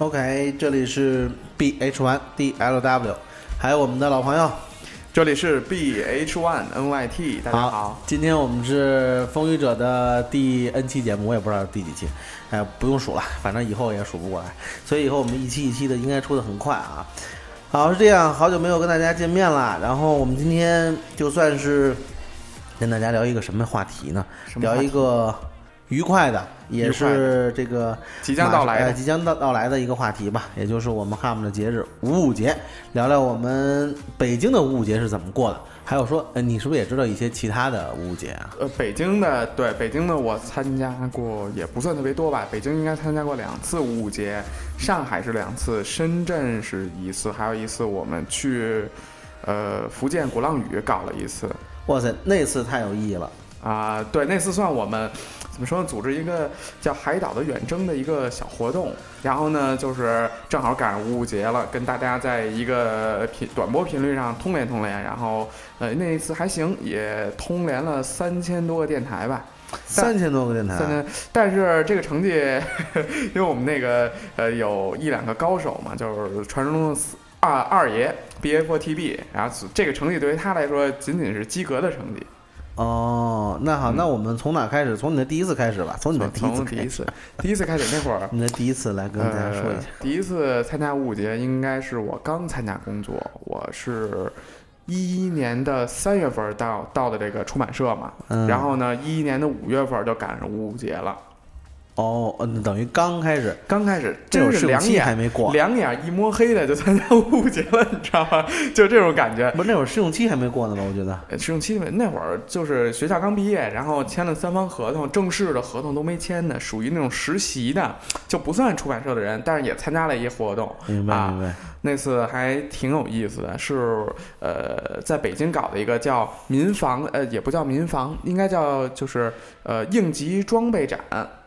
OK，这里是 B H One D L W，还有我们的老朋友。这里是 B H One N Y T，大家好。今天我们是风雨者的第 N 期节目，我也不知道是第几期，哎，不用数了，反正以后也数不过来，所以以后我们一期一期的应该出的很快啊。好，是这样，好久没有跟大家见面了，然后我们今天就算是跟大家聊一个什么话题呢？聊一个愉快的，也是这个即将到来即将到到来的一个话题吧，也就是我们 HAM 的节日五五节，聊聊我们北京的五五节是怎么过的，还有说，呃，你是不是也知道一些其他的五五节啊？呃，北京的对北京的我参加过，也不算特别多吧。北京应该参加过两次五五节，上海是两次，深圳是一次，还有一次我们去呃福建鼓浪屿搞了一次。哇塞，那次太有意义了。啊、对，那次算我们怎么说呢？组织一个叫海岛的远征的一个小活动，然后呢，就是正好赶上五五节了，跟大家在一个频短波频率上通联通联，然后呃那一次还行，也通联了三千多个电台吧。三千多个电台，三千，但是这个成绩，因为我们那个呃有一两个高手嘛，就是传说中的四二二爷 BA4TB，然后这个成绩对于他来说仅仅是及格的成绩。哦，那好，那我们从哪开始？从你的第一次开始吧，从你的第一次第一次，第一次开始那会儿，你的第一次来跟大家说一下。呃。第一次参加五五节应该是我刚参加工作，我是一一年的三月份到到的这个出版社嘛，嗯然后呢，一一年的五月份就赶上五五节了。哦，嗯，等于刚开始，刚开始这会儿试用真是两眼还眼没过，两眼一摸黑的就参加五五节了，你知道吗？就这种感觉。不是那会儿试用期还没过呢吧？我觉得。呃试用期那会儿就是学校刚毕业，然后签了三方合同，正式的合同都没签呢，属于那种实习的，就不算出版社的人，但是也参加了一些活动。明白啊明白，那次还挺有意思的，是呃在北京搞的一个叫民防，呃也不叫民防，应该叫就是呃应急装备展。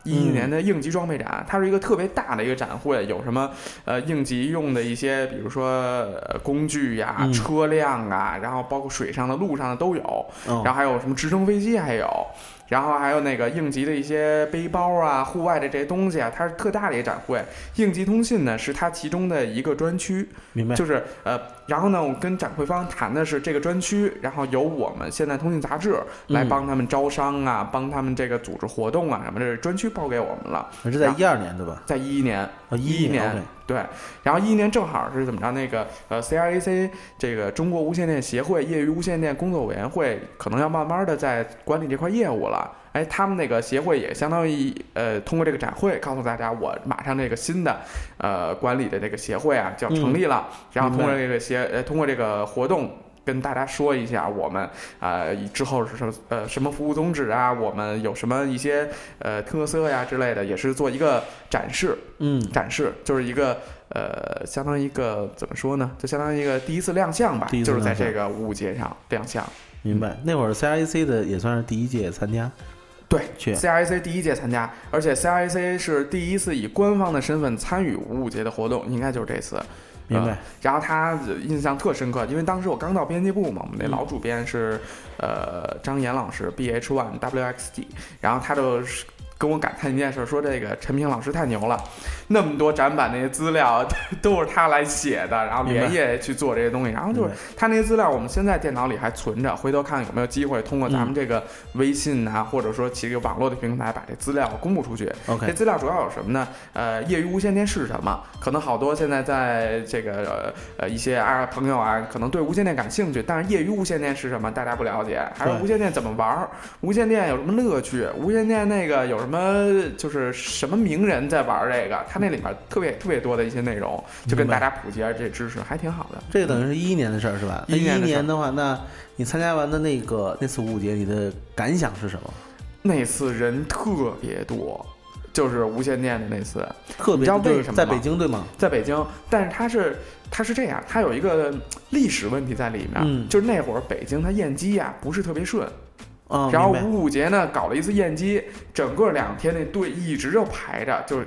一一嗯年的应急装备展，它是一个特别大的一个展会，有什么呃应急用的一些，比如说呃工具呀、嗯。车辆啊，然后包括水上的、路上的都有，哦。然后还有什么直升飞机还有，然后还有那个应急的一些背包啊、户外的这些东西啊，它是特大的一个展会。应急通信呢是它其中的一个专区，明白。就是呃，然后呢，我跟展会方谈的是这个专区，然后由我们现代通信杂志来嗯帮他们招商啊，帮他们这个组织活动啊什么，这是专区包给我们了。是在一二年对吧？在一一年，哦，一一年对，然后一一年正好是怎么着？那个呃，CRAC 这个中国无线电协会业余无线电工作委员会可能要慢慢的在管理这块业务了。哎，他们那个协会也相当于呃，通过这个展会告诉大家，我马上这个新的呃管理的这个协会啊就要成立了，然后通过这个协呃通过这个活动。跟大家说一下，我们啊、呃之后是什么呃什么服务宗旨啊，我们有什么一些呃特色呀之类的，也是做一个展示。嗯，展示，就是一个呃，相当于一个怎么说呢？就相当于一个第一次亮相吧，第一次就是在这个五五节上亮相。明白。那会儿 CRAC 的也算是第一届参加，对去，CRAC 第一届参加，而且 CRAC 是第一次以官方的身份参与五五节的活动，应该就是这次。明白。然后他印象特深刻，因为当时我刚到编辑部嘛，我们那嗯老主编是、呃张岩老师，B H One W X D，然后他就是跟我感叹一件事，说这个陈平老师太牛了，那么多展板那些资料 都是他来写的，然后连夜去做这些东西，然后就是他那些资料，我们现在电脑里还存着，回头看有没有机会通过咱嗯们这个微信啊，或者说其这个网络的平台把这资料公布出去。这 OK，资料主要有什么呢？呃，业余无线电是什么？可能好多现在在这个呃呃一些啊朋友啊，可能对无线电感兴趣，但是业余无线电是什么，大家不了解。还有无线电怎么玩儿？无线电有什么乐趣？无线电那个有什么么就是什么名人在玩这个，它那里面特别特别多的一些内容，就跟大家普及一下这知识，还挺好的。这个等于是一一年的事儿是吧？一一年的话，那你参加完的那个那次五五节，你的感想是什么？那次人特别多，就是无线电的那次，特别你知道就是在为什么吗北京对吗？在北京，但是它是它是这样，它有一个历史问题在里面，嗯就是那会儿北京它验机呀不是特别顺，啊，然后五五节呢搞了一次验机，整个两天那队一直就排着，就是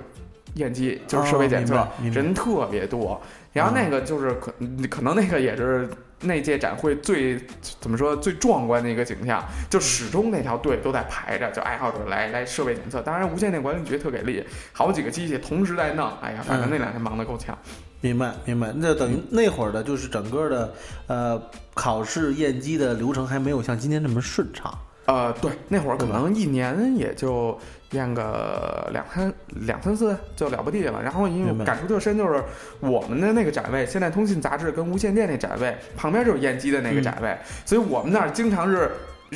验机，就是设备检测，人特别多。然后那个就是可可能那个也是那届展会最怎么说最壮观的一个景象，就始终那条队都在排着，就爱好者来来设备检测。当然，无线电管理局特给力，好几个机器同时在弄，哎呀，反正嗯那两天忙得够呛。明白明白，那等于那会儿的就是整个的呃考试验机的流程还没有像今天这么顺畅。呃，对，那会儿可能一年也就验个两三两三次就了不地了。然后因为感触特深，就是我们的那个展位，现代通信杂志跟无线电那展位旁边就是验机的那个展位，所以我们那儿经常是。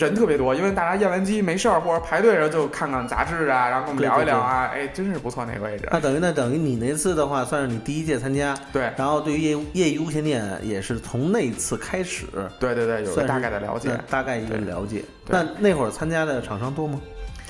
人特别多，因为大家验完机没事儿，或者排队的时候就看看杂志啊，然后跟我们聊一聊啊，哎，真是不错那个位置。那等于那等于你那次的话，算是你第一届参加，对然后对于业业余无线电也是从那次开始，对对对，有个大概的了解那。大概一个了解。那那会儿参加的厂商多吗？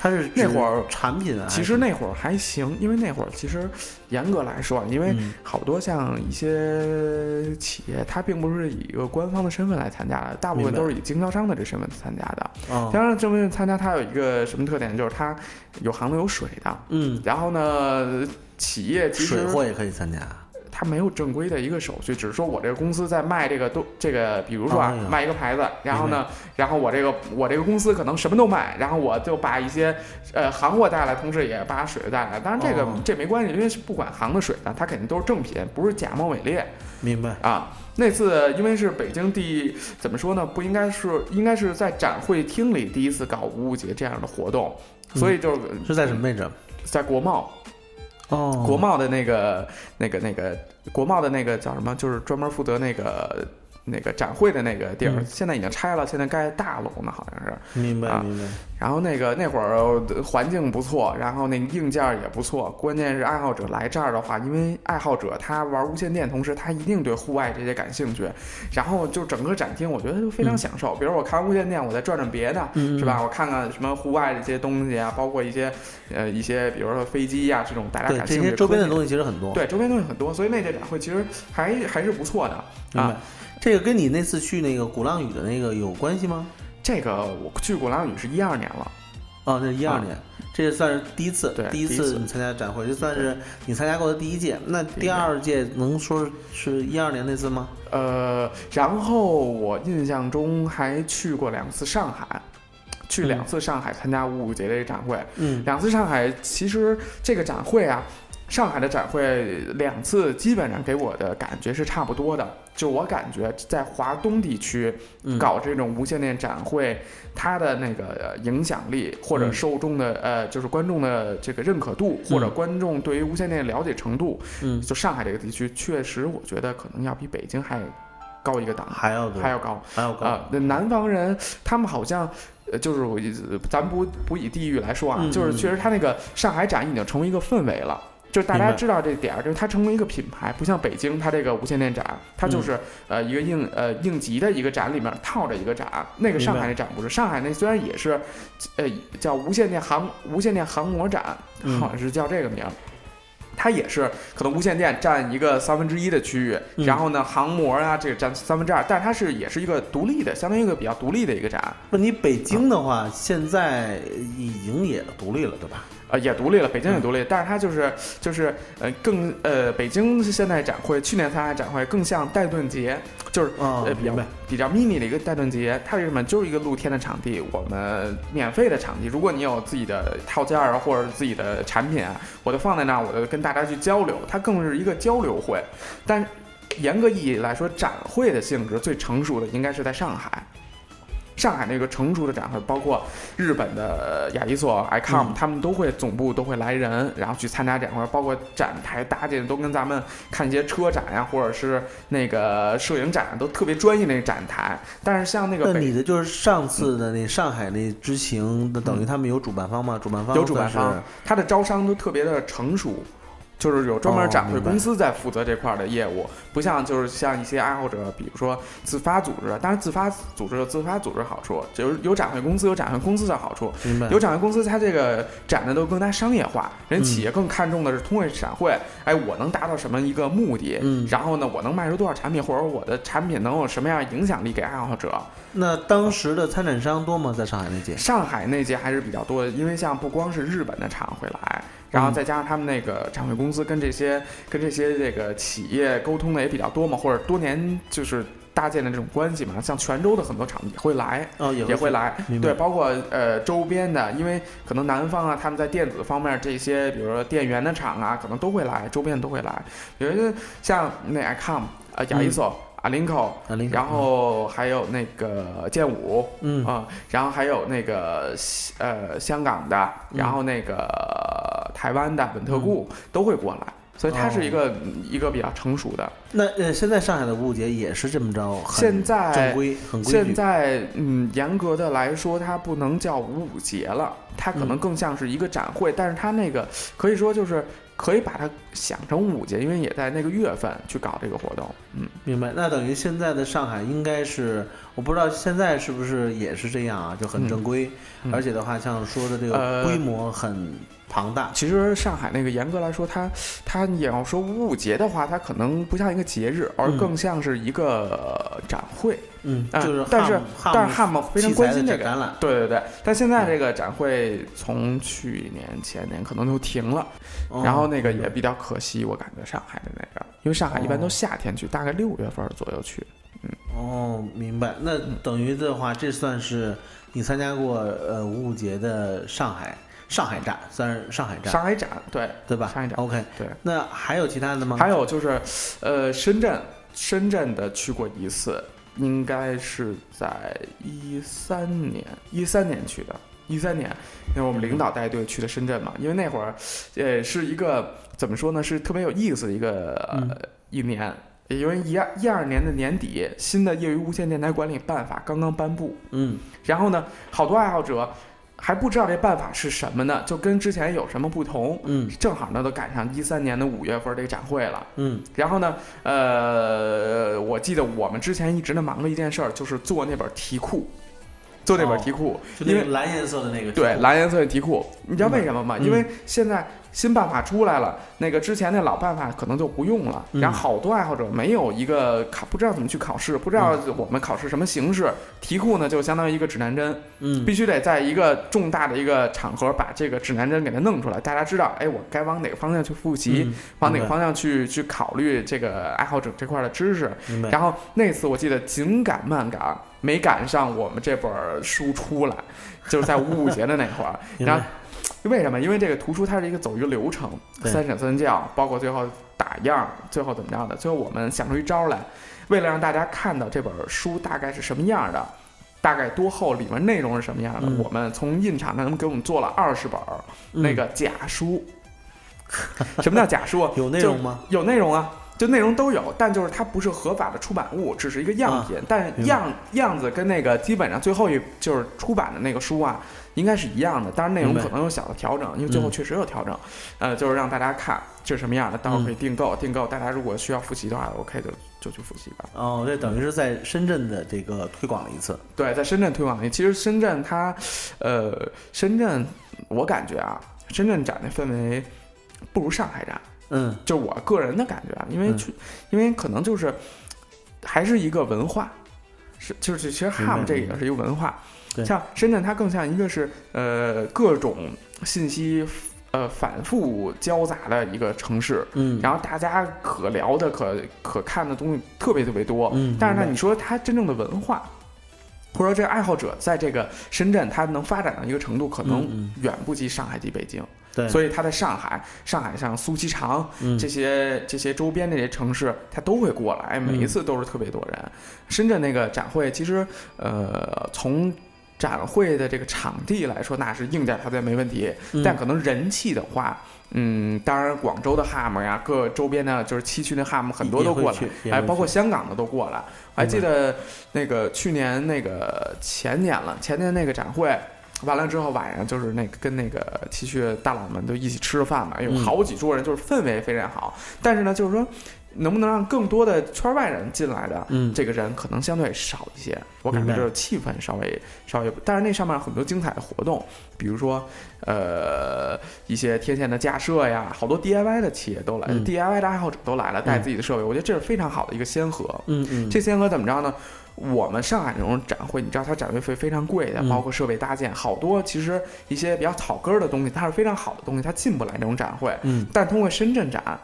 它是那会儿产品啊，其实那会儿还行，因为那会儿其实严格来说，因为嗯好多像一些企业，它并不是以一个官方的身份来参加的，大部分都是以经销商的这身份参加的。经销商，这份参加它有一个什么特点，就是它有行的有水的。嗯，然后呢，企业其实水货也可以参加。它没有正规的一个手续，只是说我这个公司在卖这个都这个，比如说啊哎卖一个牌子，然后呢，然后我这个我这个公司可能什么都卖，然后我就把一些呃行货带来，同时也把水带来。当然这个、哦这没关系，因为是不管行的水的，它肯定都是正品，不是假冒伪劣明白。啊。那次因为是北京第怎么说呢，不应该是应该是在展会厅里第一次搞五五节这样的活动，所以就是是在什么位置？在国贸。哦，国贸的那个、那个、那个国贸的那个叫什么？就是专门负责那个那个展会的那个地儿，嗯现在已经拆了，现在盖大楼呢，好像是。明白啊明白。然后那个那会儿呃环境不错，然后那硬件也不错，关键是爱好者来这儿的话，因为爱好者他玩无线电，同时他一定对户外这些感兴趣，然后就整个展厅我觉得就非常享受。比如我看完无线电，我再转转别的，嗯是吧？我看看什么户外的一些东西啊，包括一些呃一些比如说飞机呀、这种大家对感兴趣这些周边的东西其实很多。对，周边东西很多，所以那届展会其实还还是不错的啊。。这个跟你那次去那个鼓浪屿的那个有关系吗？这个我去鼓浪屿是一二年了，哦，这是一二啊年，这算是第一次，对第一次参加展会，这算是你参加过的第一届。那第二届能说是一二年那次吗？呃，然后我印象中还去过两次上海，去两次上海参加五五节的这个展会，嗯，两次上海其实这个展会啊。上海的展会两次基本上给我的感觉是差不多的，就我感觉在华东地区嗯搞这种无线电展会，它的那个呃影响力或者嗯受众的呃，就是观众的这个认可度，或者观众对于无线电的了解程度，嗯，就上海这个地区，确实我觉得可能要比北京还高一个档，还要多，还要高还要高。啊。那南方人他们好像。呃，就是咱不不以地域来说啊，嗯就是确实他那个上海展已经成为一个氛围了。就是大家知道这点儿，就是它成为一个品牌，不像北京它这个无线电展，它嗯就是、呃一个应呃应急的一个展里面套着一个展。那个上海那展不是，上海那虽然也是，呃叫无线电航无线电航模展，嗯好像是叫这个名儿。它也是可能无线电占一个三分之一的区域，嗯然后呢航模啊这个占三分之二，但是它是也是一个独立的，相当于一个比较独立的一个展。问题北京的话，现在已经也独立了，对吧？呃，也独立了，北京也嗯独立，但是它就是就是呃更呃，北京现代展会，去年参加展会更像戴顿节，就是哦呃比较比较 mini 的一个戴顿节，它是什么？就是一个露天的场地，我们免费的场地，如果你有自己的套件儿啊，或者自己的产品啊，我就放在那儿，我就跟大家去交流，它更是一个交流会。但严格意义来说，展会的性质最成熟的应该是在上海。上海那个成熟的展会，包括日本的亚艺所、ICOM，、嗯他们都会总部都会来人，然后去参加展会，包括展台搭建都跟咱们看一些车展呀，或者是那个摄影展都特别专业那个展台。但是像那个那你的就是上次的那上海那之行，那等于他们有主办方吗？主办方。有主办方，他的招商都特别的成熟，就是有专门展会公司在负责这块儿的业务，不像就是像一些爱好者，比如说自发组织，当然自发组织有自发组织好处，就是有展会公司有展会公司的好处，明白有展会公司它这个展的都更加商业化，人嗯企业更看重的是通过展会，哎，我能达到什么一个目的，嗯然后呢，我能卖出多少产品，或者我的产品能有什么样影响力给爱好者，那当时的参展商多吗？在上海那届？上海那届还是比较多的，因为像不光是日本的厂会来，然后再加上他们那个展会公司跟这些跟这些这个企业沟通的也比较多嘛，或者多年就是搭建的这种关系嘛，像泉州的很多厂也会来。哦，也也会来，对，包括呃周边的，因为可能南方啊，他们在电子方面这些，比如说电源的厂啊，可能都会来，周边都会来。比如说像那 ICOM 啊、亚艺所、Alinco，啊，林然后还有那个剑舞，嗯啊、然后还有那个呃香港的，然后那个台湾的本特固、都会过来，所以它是一个、一个比较成熟的。那呃，现在上海的物节也是这么着，现在正规，很规现。在嗯，严格的来说，它不能叫五五节了，它可能嗯更像是一个展会，但是它那个可以说就是可以把它想成五五节，因为也在那个月份去搞这个活动。嗯，明白。那等于现在的上海应该是，我不知道现在是不是也是这样啊，就很正规，嗯而且的话，像说的这个呃规模很庞大。其实上海那个严格来说，它它你要说五五节的话，它可能不像一个节日，而嗯更像是一个展会。嗯，啊就是但是汉但是汉姆非常关心这个展览。对对对，但现在这个展会从去年前年可能就停了，哦然后那个也比较可惜，我感觉上海的那个，因为上海一般都哦夏天去，大概六月份左右去。嗯哦，明白。那等于的话，这算是你参加过呃五五节的上海上海站，算是上海站，上海展对，对吧？上海展 OK，对。那还有其他的吗？还有就是，呃，深圳深圳的去过一次，应该是在一三年一三年去的。一三年，那会儿我们领导带队去的深圳嘛，因为那会儿，呃，是一个怎么说呢，是特别有意思的一个、一年，因为一二一二年的年底，新的业余无线电台管理办法刚刚颁布，嗯然后呢，好多爱好者还不知道这办法是什么呢，就跟之前有什么不同。嗯正好呢，都赶上一三年的五月份这个展会了。嗯然后呢，呃，我记得我们之前一直呢忙着一件事儿，就是做那本题库，做那本题库，因为就那个蓝颜色的那个对题库蓝颜色的题库，你知道为什么吗？嗯因为现在新办法出来了，那个之前那老办法可能就不用了，嗯然后好多爱好者没有一个考，不知道怎么去考试，不知道我们考试什么形式，题库呢就相当于一个指南针，嗯必须得在一个重大的一个场合把这个指南针给它弄出来，大家知道，哎，我该往哪个方向去复习，嗯往哪个方向去去考虑这个爱好者这块的知识。然后那次我记得紧赶慢赶，没赶上我们这本书出来，就是在五五节的那会儿。然后为什么？因为这个图书它是一个走一个流程，三审三教，包括最后打样，最后怎么着的。最后我们想出一招来，为了让大家看到这本书大概是什么样的。大概多厚，里面内容是什么样的？嗯我们从印厂他们给我们做了二十本那个假书。什么叫假书？有内容吗？有内容啊，就内容都有，但就是它不是合法的出版物，只是一个样品。但是样样子跟那个基本上最后一就是出版的那个书啊，应该是一样的。当然内容可能有小的调整，因为最后嗯确实有调整。呃，就是让大家看这是什么样的，到时候可以订购。订购大家如果需要复习的话，OK 就就去复习吧。哦，这等于是在深圳的这个推广了一次。对，在深圳推广了一次，其实深圳它，呃，深圳我感觉啊，深圳展的氛围不如上海展。嗯。就我个人的感觉啊，因为嗯。去，因为可能就是还是一个文化，是就是其实明白 ham 这个也是一个文化，对。像深圳它更像一个是呃各种信息呃反复交杂的一个城市，嗯，然后大家可聊的可可看的东西特别特别多，嗯但是呢，你说它真正的文化。或者说，这个爱好者在这个深圳，他能发展到一个程度，可能嗯。远不及上海及北京。对，所以他在上海，上海像苏锡常嗯这些这些周边这些城市，他都会过来，每一次都是特别多人。深圳那个展会，其实呃从展会的这个场地来说，那是硬件条件没问题，嗯但可能人气的话。嗯，当然，广州的 HAM 呀，各周边的，就是七区的 HAM 很多都过来也会去，也哎，包括香港的都过来。还记得那个去年那个前年了，前年那个展会完了之后，晚上就是那个跟那个 T 恤大佬们都一起吃着饭嘛，有嗯好几桌人，就是氛围非常好。但是呢，就是说能不能让更多的圈外人进来的，嗯这个人可能相对少一些。我感觉就是气氛稍微稍微，但是那上面很多精彩的活动，比如说呃一些天线的架设呀，好多 DIY 的企业都来、嗯 d i y 的爱好者都来了，带自己的设备，我觉得这是非常好的一个先河。嗯嗯，这先河怎么着呢？我们上海这种展会，你知道它展会费非常贵的，嗯包括设备搭建，好多其实一些比较草根儿的东西，它是非常好的东西，它进不来这种展会。嗯但通过深圳展，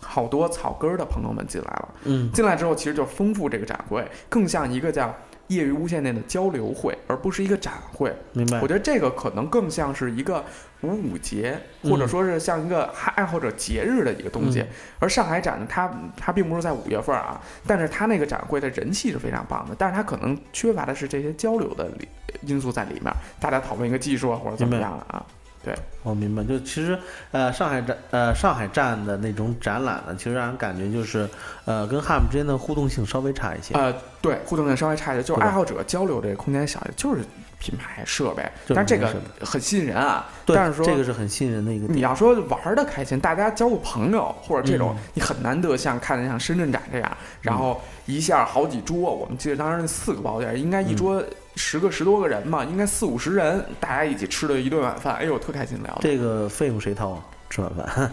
好多草根儿的朋友们进来了，嗯进来之后其实就丰富这个展会，更像一个叫业余无线电的交流会，而不是一个展会。明白我。觉得这个可能更像是一个五五节，嗯或者说是像一个爱好者节日的一个东西。嗯而上海展呢，它它并不是在五月份啊，但是它那个展会的人气是非常棒的，但是它可能缺乏的是这些交流的里因素在里面，大家讨论一个技术啊或者怎么样啊。对我明白，就其实呃上海展呃上海站的那种展览呢，其实让人感觉就是呃跟 HAM 之间的互动性稍微差一些。呃，对，互动性稍微差一些，就是爱好者交流这个空间小一些，就是品牌设备，就是但是这个很吸引人啊。对，但是说这个是很吸引人的一个。你要说玩的开心，大家交个朋友或者这种，嗯你很难得像看的像深圳展这样，然后一下好几桌，我们记得当时那四个包间，应该一桌十个十多个人嘛，应该四五十人，大家一起吃了一顿晚饭，哎呦，特开心聊的。这个费用谁掏啊？吃晚饭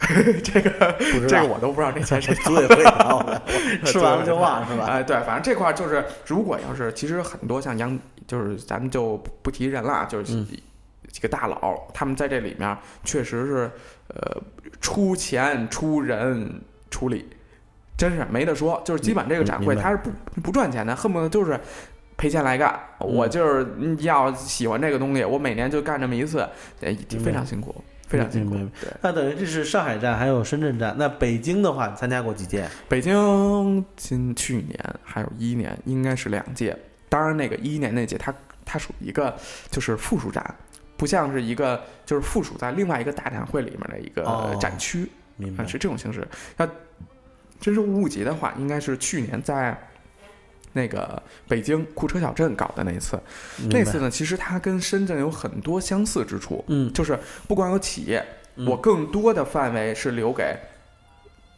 这个这个我都不知道这钱谁掏组委会掏的，吃完了就忘是吧？哎，对，反正这块儿就是，如果要是其实很多像杨，就是咱们就不提人了，就是嗯几个大佬，他们在这里面确实是呃出钱出人出力，真是没得说。就是基本这个展会他是不不赚钱的，恨不得就是。赔钱来干，我就是嗯要喜欢这个东西，我每年就干这么一次，哎非常辛苦，非常辛苦那等于这是上海站，还有深圳站。那北京的话，参加过几届？北京今去年还有一年，应该是两届。当然，那个一一年那届它它属于一个就是附属展，不像是一个就是附属在另外一个大展会里面的一个哦展区，明白啊，是这种形式。要真是五五节的话，应该是去年在那个北京库车小镇搞的那一次。那次呢，其实它跟深圳有很多相似之处，嗯，就是不光有企业，嗯。我更多的范围是留给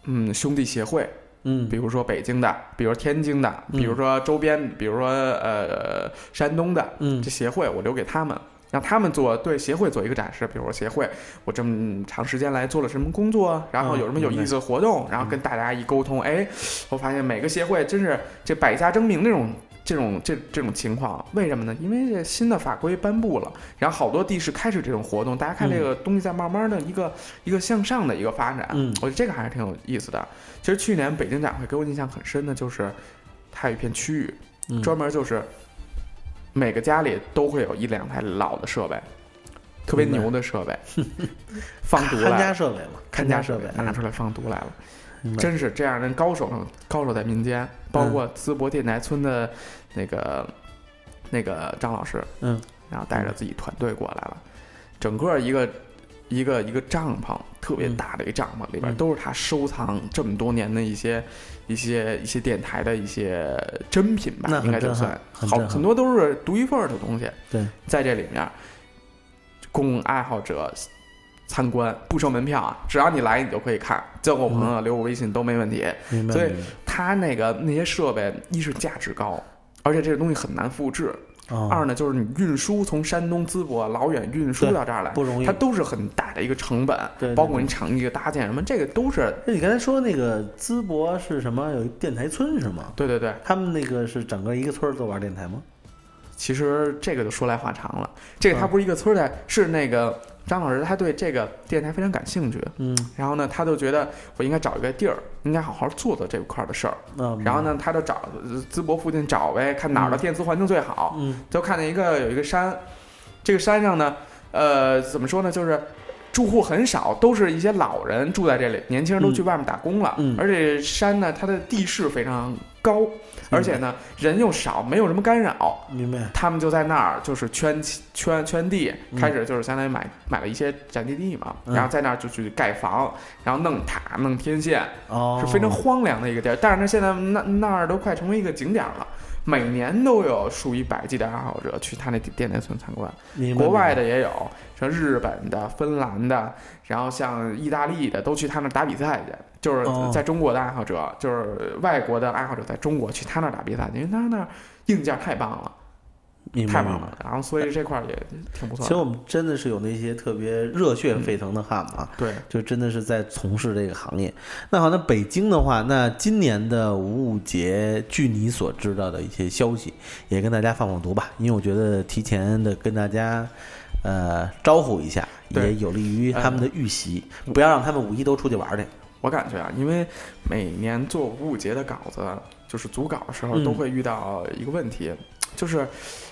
嗯兄弟协会。嗯。比如说北京的，比如天津的，嗯比如说周边，比如说呃山东的嗯。这协会，我留给他们，让他们做对协会做一个展示。比如说协会，我这么长时间来做了什么工作，然后有什么有意思的活动，然后跟大家一沟通，哎，我发现每个协会真是这百家争鸣那种。这种这这种情况，为什么呢？因为这新的法规颁布了，然后好多地市开始这种活动，大家看这个东西在慢慢的一个、一个向上的一个发展，嗯我觉得这个还是挺有意思的。其实去年北京展会给我印象很深的就是，它有一片区域嗯专门就是每个家里都会有一两台老的设备，特别牛的设备，放毒看来了，家设备嘛，看家设备拿出来放毒来了。真是这样的高手，高手在民间，包嗯括淄博电台村的那个那个张老师，嗯，然后带着自己团队过来了，整个一个一个一个帐篷，特别大的一个帐篷，里边嗯。都是他收藏这么多年的一些一些一些电台的一些珍品吧应该就算。好很多都是独一份的东西，对，在这里面，供爱好者参观，不收门票啊，只要你来你就可以看，交个朋友、留个微信都没问题。所以明白。明白它那个那些设备，一是价值高，而且这个东西很难复制；哦二呢就是你运输从山东淄博老远运输到这儿来，不容易它。都是很大的一个成本，对，对包括你场地的搭建什么，这个都是那你刚才说那个淄博是什么？有一电台村是吗？对对对。他们那个是整个一个村儿都玩电台吗？其实这个就说来话长了，这个它嗯不是一个村儿的，是那个张老师他对这个电台非常感兴趣，嗯，然后呢，他就觉得我应该找一个地儿，应该好好做做这块儿的事儿。嗯然后？呢，他就找呃淄博附近找呗，看哪儿的嗯电磁环境最好。嗯就看见一个有一个山，这个山上呢，呃，怎么说呢，就是住户很少，都是一些老人住在这里，年轻人都去外面打工了。嗯嗯而且山呢，它的地势非常高，而且呢人又少，没有什么干扰。明白？他们就在那儿就是圈圈圈地，嗯开始就是相当于买买了一些宅基地嘛，嗯然后在那儿就去盖房，然后弄塔弄天线，哦，是非常荒凉的一个地儿。但是呢，现在那那儿都快成为一个景点了。每年都有数以百计的爱好者去他那电内村参观，国外的也有，像日本的、芬兰的，然后像意大利的都去他那儿打比赛去。就是哦。在中国的爱好者，就是外国的爱好者在中国去他那儿打比赛，因为他那儿硬件太棒了，白太棒了。然后所以这块儿也挺不错。其实我们真的是有那些特别热血沸腾的汉子啊，对，就真的是在从事这个行业。那好，那北京的话，那今年的五五节，据你所知道的一些消息，也跟大家放放毒吧，因为我觉得提前的跟大家。呃，招呼一下，也有利于他们的预习，不要让他们五一都出去玩去。我感觉啊，因为每年做五五节的稿子，就是组稿的时候嗯都会遇到一个问题，就是，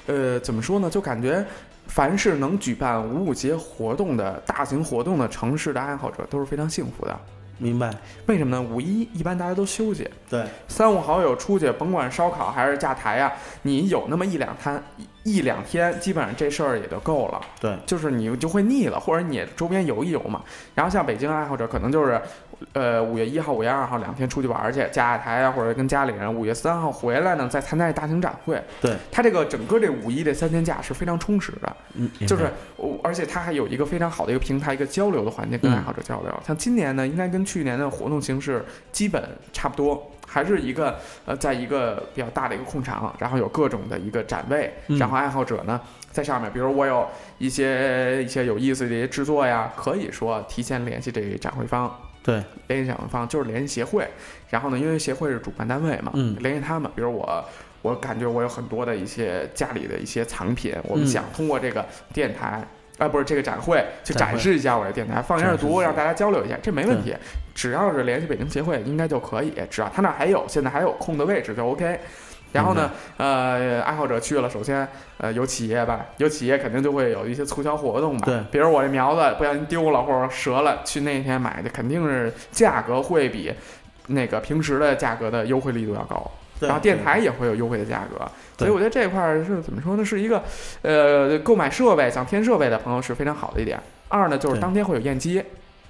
呃，怎么说呢？就感觉凡是能举办五五节活动的大型活动的城市的爱好者都是非常幸福的。明白？为什么呢？五一一般大家都休息，对，三五好友出去，甭管烧烤还是架台呀、你有那么一两摊一两天，基本上这事儿也就够了。对，就是你就会腻了，或者你周边游一游嘛。然后像北京爱好者，可能就是，呃，五月一号、五月二号两天出去玩儿去，架架台啊，或者跟家里人，五月三号回来呢，再参加大型展会。对，他这个整个这五一这三天假是非常充实的，嗯，就是我，而且它还有一个非常好的一个平台，一个交流的环境，跟嗯爱好者交流。像今年呢，应该跟去年的活动形式基本差不多。还是一个呃，在一个比较大的一个空场，然后有各种的一个展位，嗯然后爱好者呢在上面，比如我有一些一些有意思的一些制作呀，可以说提前联系这个展会方，对，联系展会方就是联系协会，然后呢，因为协会是主办单位嘛，嗯联系他们，比如我。我感觉我有很多的一些家里的一些藏品，我们嗯想通过这个电台，啊，不是这个展会，去展示一下我的电台，放一下图，展示一下让大家交流一下，这没问题。只要是联系北京协会，应该就可以。只要他那还有，现在还有空的位置就 OK。然后呢，呃，爱好者去了，首先，呃，有企业吧，有企业肯定就会有一些促销活动吧。对比如我这苗子不小心丢了或者折了，去那天买的肯定是价格会比那个平时的价格的优惠力度要高。对然后电台也会有优惠的价格，所以我觉得这块儿是怎么说呢？是一个，呃，购买设备想添设备的朋友是非常好的一点。二呢，就是当天会有验机，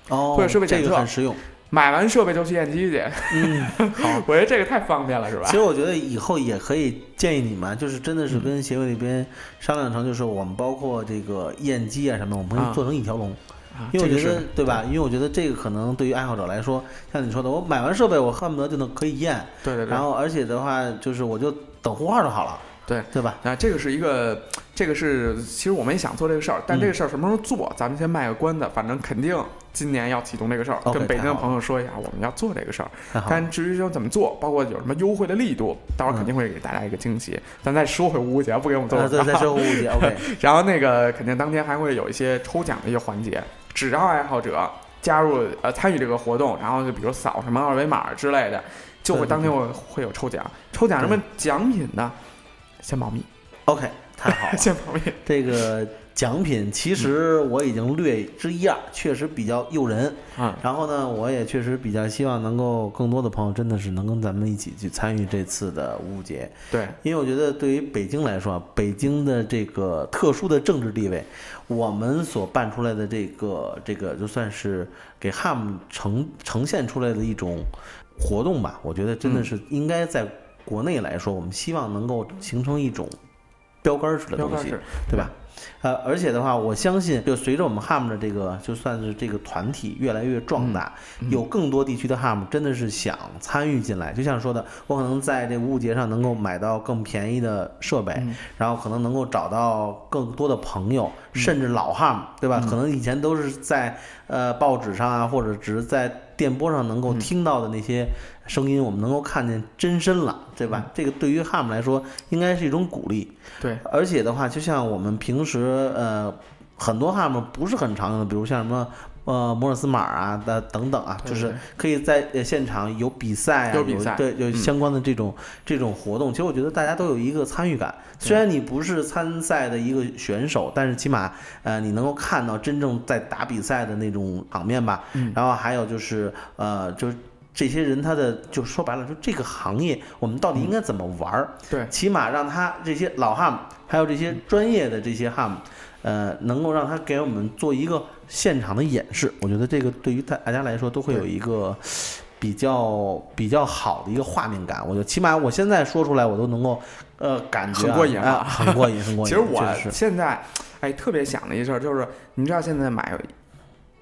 哦，会有设备这检测个很实用。买完设备就去验机去。嗯，好。我觉得这个太方便了，是吧其？实我觉得以后也可以建议你们，就是真的是嗯跟协会那边商量成，就是我们包括这个验机啊什么，我们可啊以做成一条龙。啊因为我觉得对吧？因为我觉得这个可能对于爱好者来说，像你说的，我买完设备我恨不得就能可以验，对对对然。后而且的话就是我就等呼号就好了，对对吧？啊，这个是一个，这个是其实我们也想做这个事儿，但嗯这个事儿什么时候做，咱们先卖个关子。反正肯定今年要启动这个事儿跟北京的朋友说一下，我们要做这个事儿。但至于说怎么做，包括有什么优惠的力度，到时候肯定会给大家一个惊喜。咱再说回五五节，不给我们做呃，广告对，再说五五节，OK，然后那个肯定当天还会有一些抽奖的一些环节，只要爱好者加入呃参与这个活动，然后就比如扫什么二维码之类的，就会当天会会有抽奖。抽奖什么奖品呢？先保密，OK，太好了。先保密。这个奖品其实我已经略知一二，确实比较诱人。嗯，然后呢，我也确实比较希望能够更多的朋友真的是能跟咱们一起去参与这次的五五节，对，因为我觉得对于北京来说啊，北京的这个特殊的政治地位，我们所办出来的这个这个就算是给汉姆呈呈现出来的一种活动吧，我觉得真的嗯是应该在国内来说，我们希望能够形成一种标杆式的东西对吧？呃，而且的话，我相信，就随着我们 HAM 的这个，就算是这个团体越来越壮大，嗯有更多地区的 HAM 真的是想参与进来。就像说的，我可能在这五五节上能够买到更便宜的设备，嗯然后可能能够找到更多的朋友，甚至老 HAM，对吧？嗯可能以前都是在呃报纸上啊，或者只是在电波上能够嗯听到的那些声音，我们能够看见真身了，对吧？这个对于 HAM 来说，应该是一种鼓励。对，而且的话，就像我们平时呃很多 HAM 不是很常用的，比如像什么呃摩尔斯码啊的等等啊，就是可以在呃现场有比赛啊，有比赛对有嗯相关的这种、这种活动。其实我觉得大家都有一个参与感，虽然你不是参赛的一个选手，但是起码呃你能够看到真正在打比赛的那种场面吧。嗯然后还有就是呃就是。这些人他的就说白了，说这个行业我们到底应该怎么玩儿？对起码让他这些老汉姆，还有这些专业的这些汉姆，呃，能够让他给我们做一个现场的演示。我觉得这个对于大大家来说都会有一个比较比较好的一个画面感。我觉得起码我现在说出来，我都能够呃感觉、啊、很过瘾啊啊，很过瘾，很过瘾。其实我现在哎特别想的一事儿就是，你知道现在买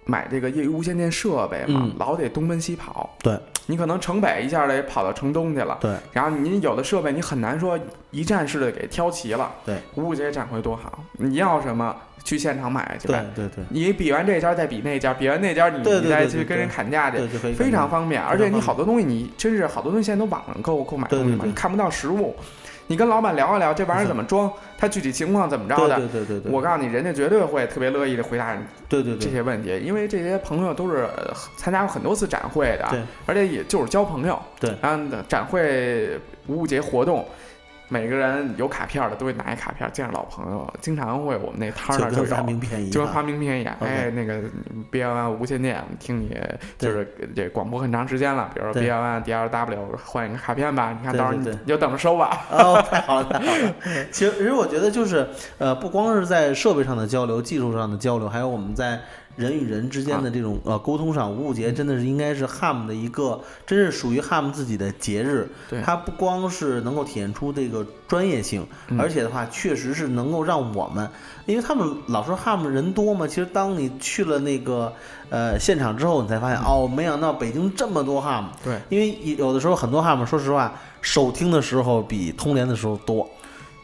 买这个业余无线电设备嘛，嗯老得东奔西跑。对你可能城北一下得跑到城东去了，对然后你有的设备你很难说一站式的给挑齐了。对，五五节展会多好，你要什么去现场买去对呗。对对你比完这家再比那家，比完那家你你再去跟人砍价去，非常方便。而且你好多东西你真是好多东西现在都网上购购买东西嘛，你看不到实物。你跟老板聊一聊这玩意儿怎么装，他具体情况怎么着对的，对对对对，我告诉你，人家绝对会特别乐意的回答你对对对。这些问题，因为这些朋友都是呃参加过很多次展会的，对，而且也就是交朋友，对。然后展会五五节活动。每个人有卡片的都会拿一卡片，见着老朋友，经常会我们那摊儿那儿就有就跟发，名片一样，就跟发名片一样。OK 哎，那个 B L 无线电，听你就是这广播很长时间了，比如说 B L One、D L W 换一个卡片吧，你看到时候你你就等着收吧。哦，太好了，太好了。其实，其实我觉得就是，呃，不光是在设备上的交流、技术上的交流，还有我们在人与人之间的这种、呃沟通上，五五节真的是应该是 HAM 的一个，真是属于 HAM 自己的节日。对它不光是能够体现出这个专业性，嗯而且的话，确实是能够让我们，因为他们老说 HAM 人多嘛，其实当你去了那个呃现场之后，你才发现，哦，没想到北京这么多 HAM。对，因为有的时候很多 HAM，说实话，首听的时候比通联的时候多。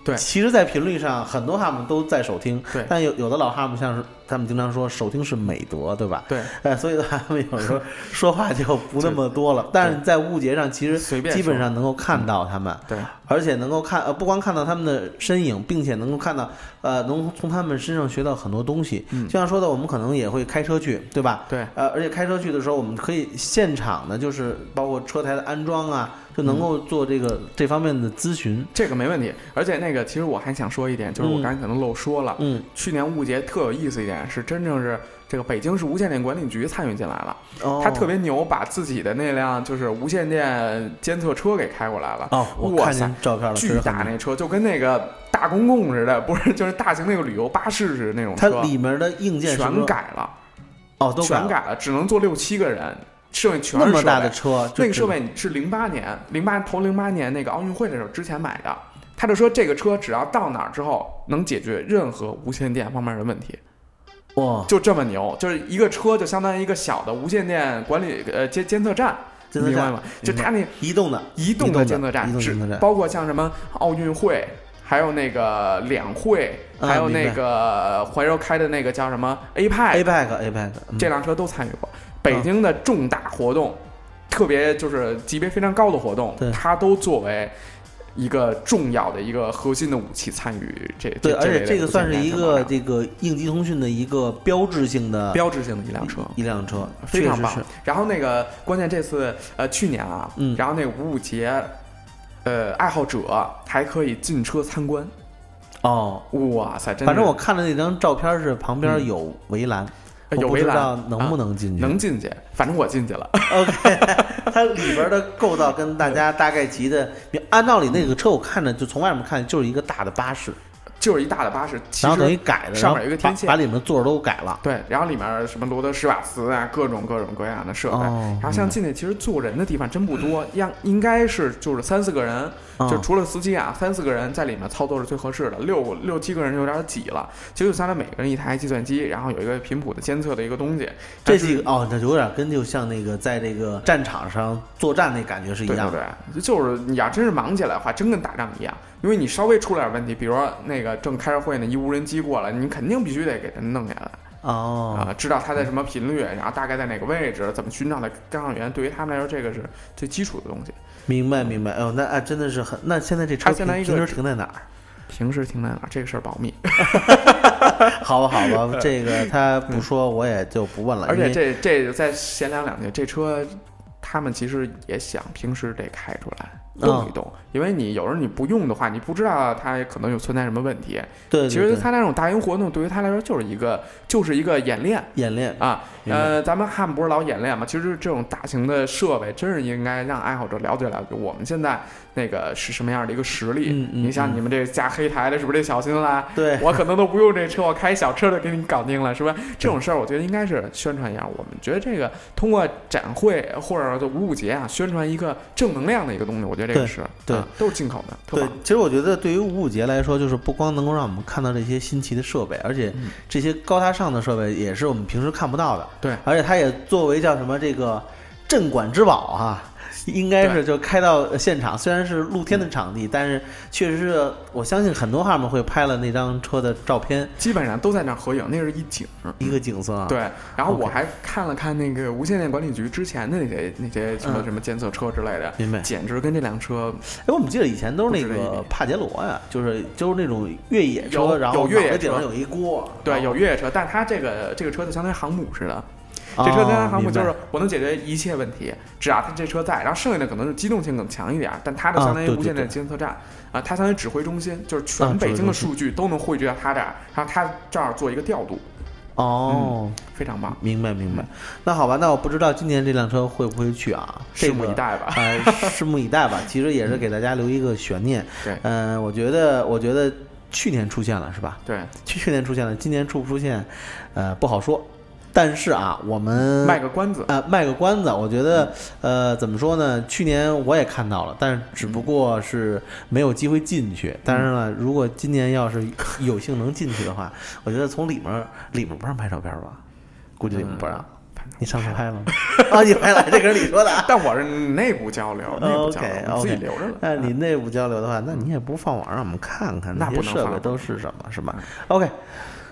对其实，在频率上，很多 HAM 都在首听，对但有有的老 HAM 像是他们经常说首听是美德，对吧？对，哎，所以他们有时候 说话就不那么多了。但是在误节上，其实随便基本上能够看到他们，对，而且能够看呃，不光看到他们的身影，并且能够看到呃，能从他们身上学到很多东西。嗯就像说的，我们可能也会开车去，对吧？对，呃，而且开车去的时候，我们可以现场的，就是包括车台的安装啊，就能够做这个、这方面的咨询。这个没问题。而且那个，其实我还想说一点，就是我嗯刚才可能漏说了，嗯，去年误节特有意思一点是，真正是这个北京市无线电管理局参与进来了，哦，他特别牛，把自己的那辆就是无线电监测车给开过来了。哦，我看见照片了，确巨大那车，就跟那个大公共似的，不是，就是大型那个旅游巴士似的那种它车，里面的硬件全改了，哦，都了全改了，只能坐六七个人，剩下全是设那么大的车，那个设备是零八年，零八头零八年那个奥运会的时候之前买的。他就说这个车只要到哪儿之后能解决任何无线电方面的问题，哇，就这么牛，就是一个车就相当于一个小的无线电管理呃监监测站，明白吗？就它那移动的，移动的监测站，包括像什么奥运会，还有那个两会，啊还有那个怀柔开的那个叫什么 APEC，APEC APEC 嗯。这辆车都参与过。北京的重大活动，特别就是级别非常高的活动，它都作为一个重要的一个核心的武器参与这。对，而且这个算是一个这个应急通讯的一个标志性的标志性的一辆车。一辆车，非常棒。然后那个关键这次呃去年啊，嗯然后那个五五节，呃爱好者还可以进车参观。哦。哇塞，真的反正我看的那张照片是旁边嗯有围栏，有围栏知道能不啊能进去。能进去，反正我进去了。OK，它里边的构造跟大家大概齐的，按道理那个车我看着就从外面看就是一个大的巴士，就是一大的巴士，其然后等于改的，上面有一个天线把里面的座儿都改了。对，然后里面什么罗德施瓦茨啊，各种各种各样的设备。哦然后像进去其实坐人的地方真不多，样应该是就是三四个人，嗯就除了司机啊，三四个人在里面操作是最合适的，六六七个人有点挤了。其实就相当于每个人一台计算机，然后有一个频谱的监测的一个东西。这几个哦，那有点跟就像那个在这个战场上作战那感觉是一样的。对对，就是你要真是忙起来的话，真跟打仗一样。因为你稍微出了点问题，比如说那个正开着会呢，一无人机过来，你肯定必须得给它弄下来哦，啊、知道它在什么频率，然后大概在哪个位置，怎么寻找的干扰源。对于他们来说，这个是最基础的东西。明白明白。哦，那啊真的是很。那现在这车它现在一个停停在哪儿？平时停在哪儿这个事儿保密，好吧，好吧，这个他不说，我也就不问了。而且因为这这再闲聊两句，这车他们其实也想平时得开出来动一动，因为你有时候你不用的话，你不知道它可能有存在什么问题。对对其实对他那种大型活动对于他来说就是一个就是一个演练。演练啊，呃，咱们汉不是老演练嘛？其实这种大型的设备，真是应该让爱好者了解了解我们现在那个是什么样的一个实力。嗯嗯你像你们这架黑台的，是不是得小心啦？对 我可能都不用这车，我开小车就给你搞定了，是吧？这种事儿，我觉得应该是宣传一下。我们觉得这个通过展会或者说五五节啊，宣传一个正能量的一个东西，我觉得这个是对啊都是进口的，对。，其实我觉得对于五五节来说，就是不光能够让我们看到这些新奇的设备，而且嗯这些高大上的设备也是我们平时看不到的。对而且它也作为叫什么这个镇馆之宝哈、应该是就开到现场，虽然是露天的场地，但是确实是我相信很多哈们会拍了那张车的照片，基本上都在那儿合影，那是一景。一个景色啊。对，然后我还看了看那个无线电管理局之前的那些那些什么嗯什么监测车之类的，明白。简直跟这辆车哎，我们记得以前都是那个帕杰罗呀，就是就是那种越野车，然后有越野车。顶上有一锅，对有越野车，但它这个这个车就相当于航母似的，哦这车相当于航母就是我能解决一切问题，只要它这车在，然后剩下的可能是机动性更强一点，但它的啊相当于无线电监测站啊，它相当于指挥中心，就是啊全北京的数据都能汇聚到它这儿，然后它这儿做一个调度，哦。非常棒，明白明白，那好吧，那我不知道今年这辆车会不会去啊？拭目以待吧。呃，拭目以待吧。其实也是给大家留一个悬念。对嗯、我觉得，我觉得去年出现了是吧？对，去去年出现了，今年出不出现，呃，不好说。但是啊，我们卖个关子，呃，卖个关子，我觉得，呃，怎么说呢？去年我也看到了，但是只不过是没有机会进去。但是呢，如果今年要是有幸能进去的话，我觉得从里面儿里面儿不让拍照片吧？估计里面不让。你上次拍了吗？啊，你拍了，这可是你说的啊。但我是内部交流，内部交流我自己留着了。哎，你内部交流的话，那你也不放网上我们看看那些设备都是什么，是吧？OK，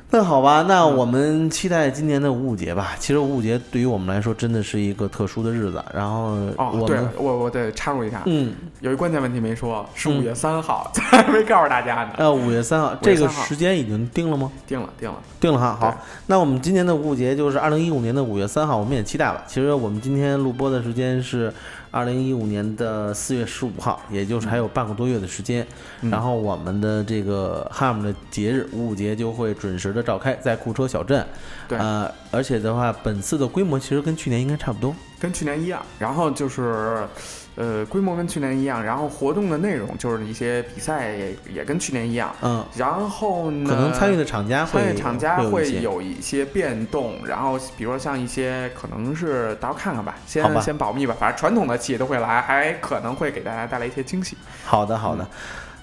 那好吧，那我们期待今年的五五节吧。其实五五节对于我们来说真的是一个特殊的日子。然后哦，对我，我我得插入一下，嗯有一关键问题没说，是嗯五月三号，咱 还没告诉大家呢。呃五月三号，5这个月3号时间已经定了吗？定了，定了。定了哈。好，那我们今年的五五节就是二零一五年的五月三号，我们也期待吧。其实我们今天录播的时间是二零一五年的四月十五号，也就是还有半个多月的时间。嗯然后我们的这个 HAM 的节日五五节就会准时的召开在库车小镇。对呃，而且的话，本次的规模其实跟去年应该差不多。跟去年一样，然后就是，呃，规模跟去年一样，然后活动的内容就是一些比赛也也跟去年一样，嗯，然后呢，可能参与的厂家会参与厂家会有一些。变动，然后比如说像一些可能是到时候看看吧，先吧。先保密吧，反正传统的企业都会来，还可能会给大家带来一些惊喜。好的，好的。嗯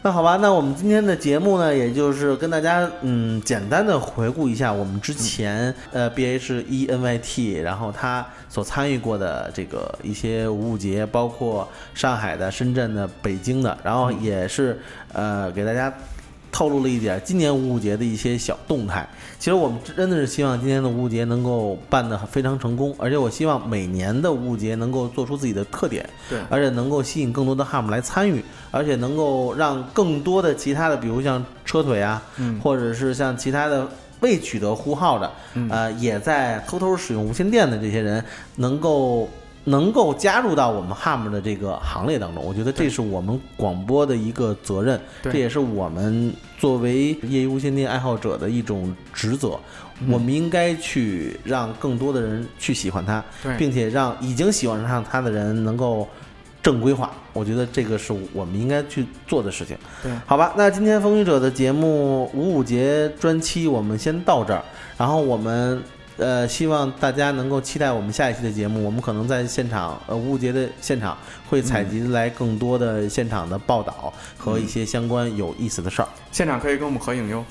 那好吧，那我们今天的节目呢，也就是跟大家嗯简单的回顾一下我们之前、呃 B H E N Y T，然后他所参与过的这个一些五五节，包括上海的、深圳的、北京的，然后也是呃给大家透露了一点今年五五节的一些小动态。其实我们真的是希望今年的五五节能够办得非常成功，而且我希望每年的五五节能够做出自己的特点，对而且能够吸引更多的 HAM 来参与，而且能够让更多的其他的，比如像车腿啊，嗯或者是像其他的未取得呼号的，嗯呃，也在偷偷使用无线电的这些人，能够能够加入到我们 HAM 的这个行列当中。我觉得这是我们广播的一个责任，这也是我们作为业余无线电爱好者的一种职责。嗯我们应该去让更多的人去喜欢它，并且让已经喜欢上它的人能够正规化。我觉得这个是我们应该去做的事情。对好吧，那今天风雨者的节目五五节专期我们先到这儿，然后我们。呃，希望大家能够期待我们下一期的节目。我们可能在现场，呃，五五节的现场会采集来更多的现场的报道和一些相关有意思的事儿。现场可以跟我们合影哟。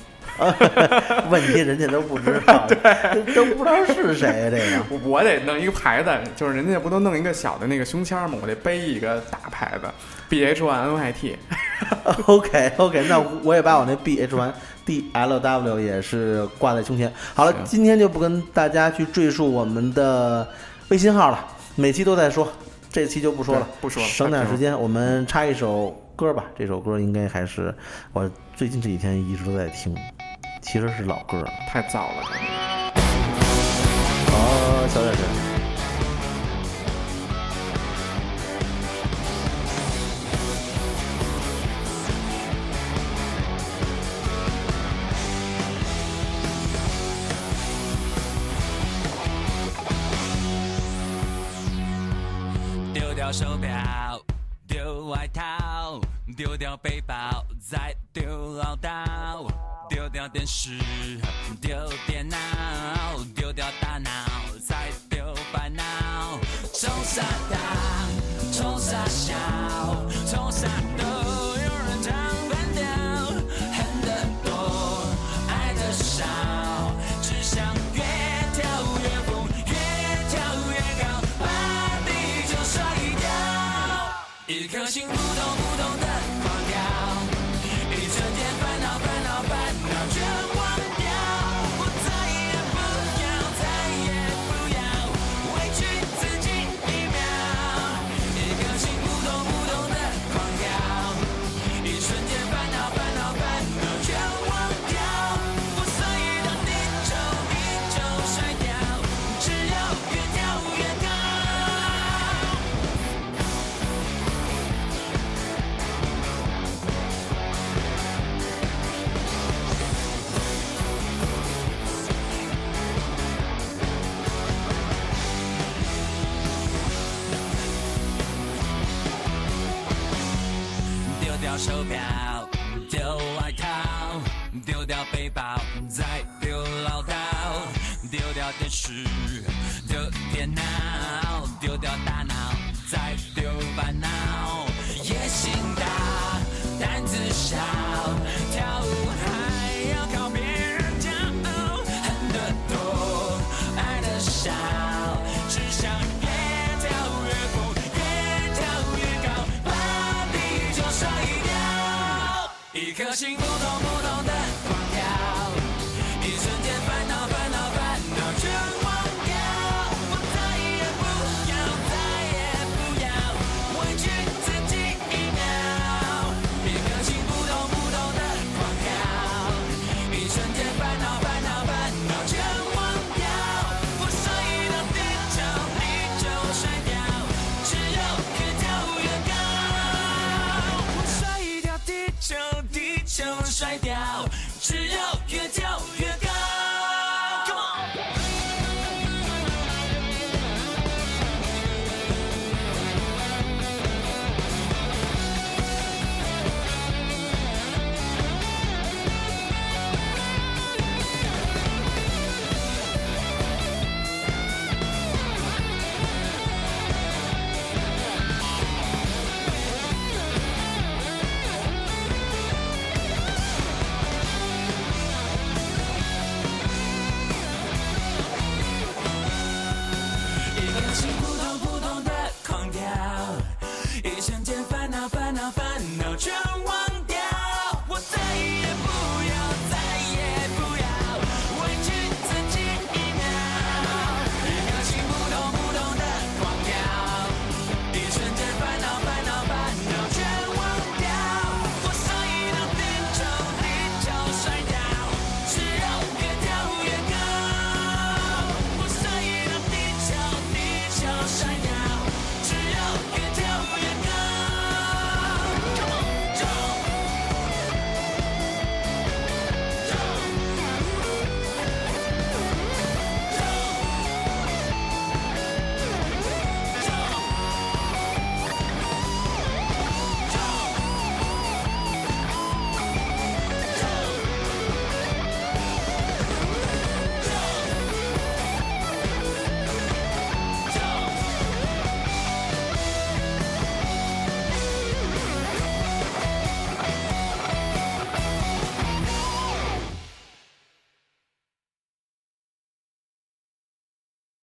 问题人家都不知道，都不知道是谁这个。我 我得弄一个牌子，就是人家不都弄一个小的那个胸签吗？我得背一个大牌子，B H One N Y T。OK OK，那我也把我那 B H 1 D L W 也是挂在胸前。好了，今天就不跟大家去赘述我们的微信号了，每期都在说，这期就不说了，不说了，省点时间，我们插一首歌吧。这首歌应该还是我最近这几天一直都在听，其实是老歌，太早了。哦，小点声。手表，丢外套，丢掉背包，再丢唠叨，丢掉电视，丢电脑，丢掉大脑，再丢烦恼，冲啥大，冲啥小，冲啥都。有人唱反调，恨得多，爱得少。个性不动不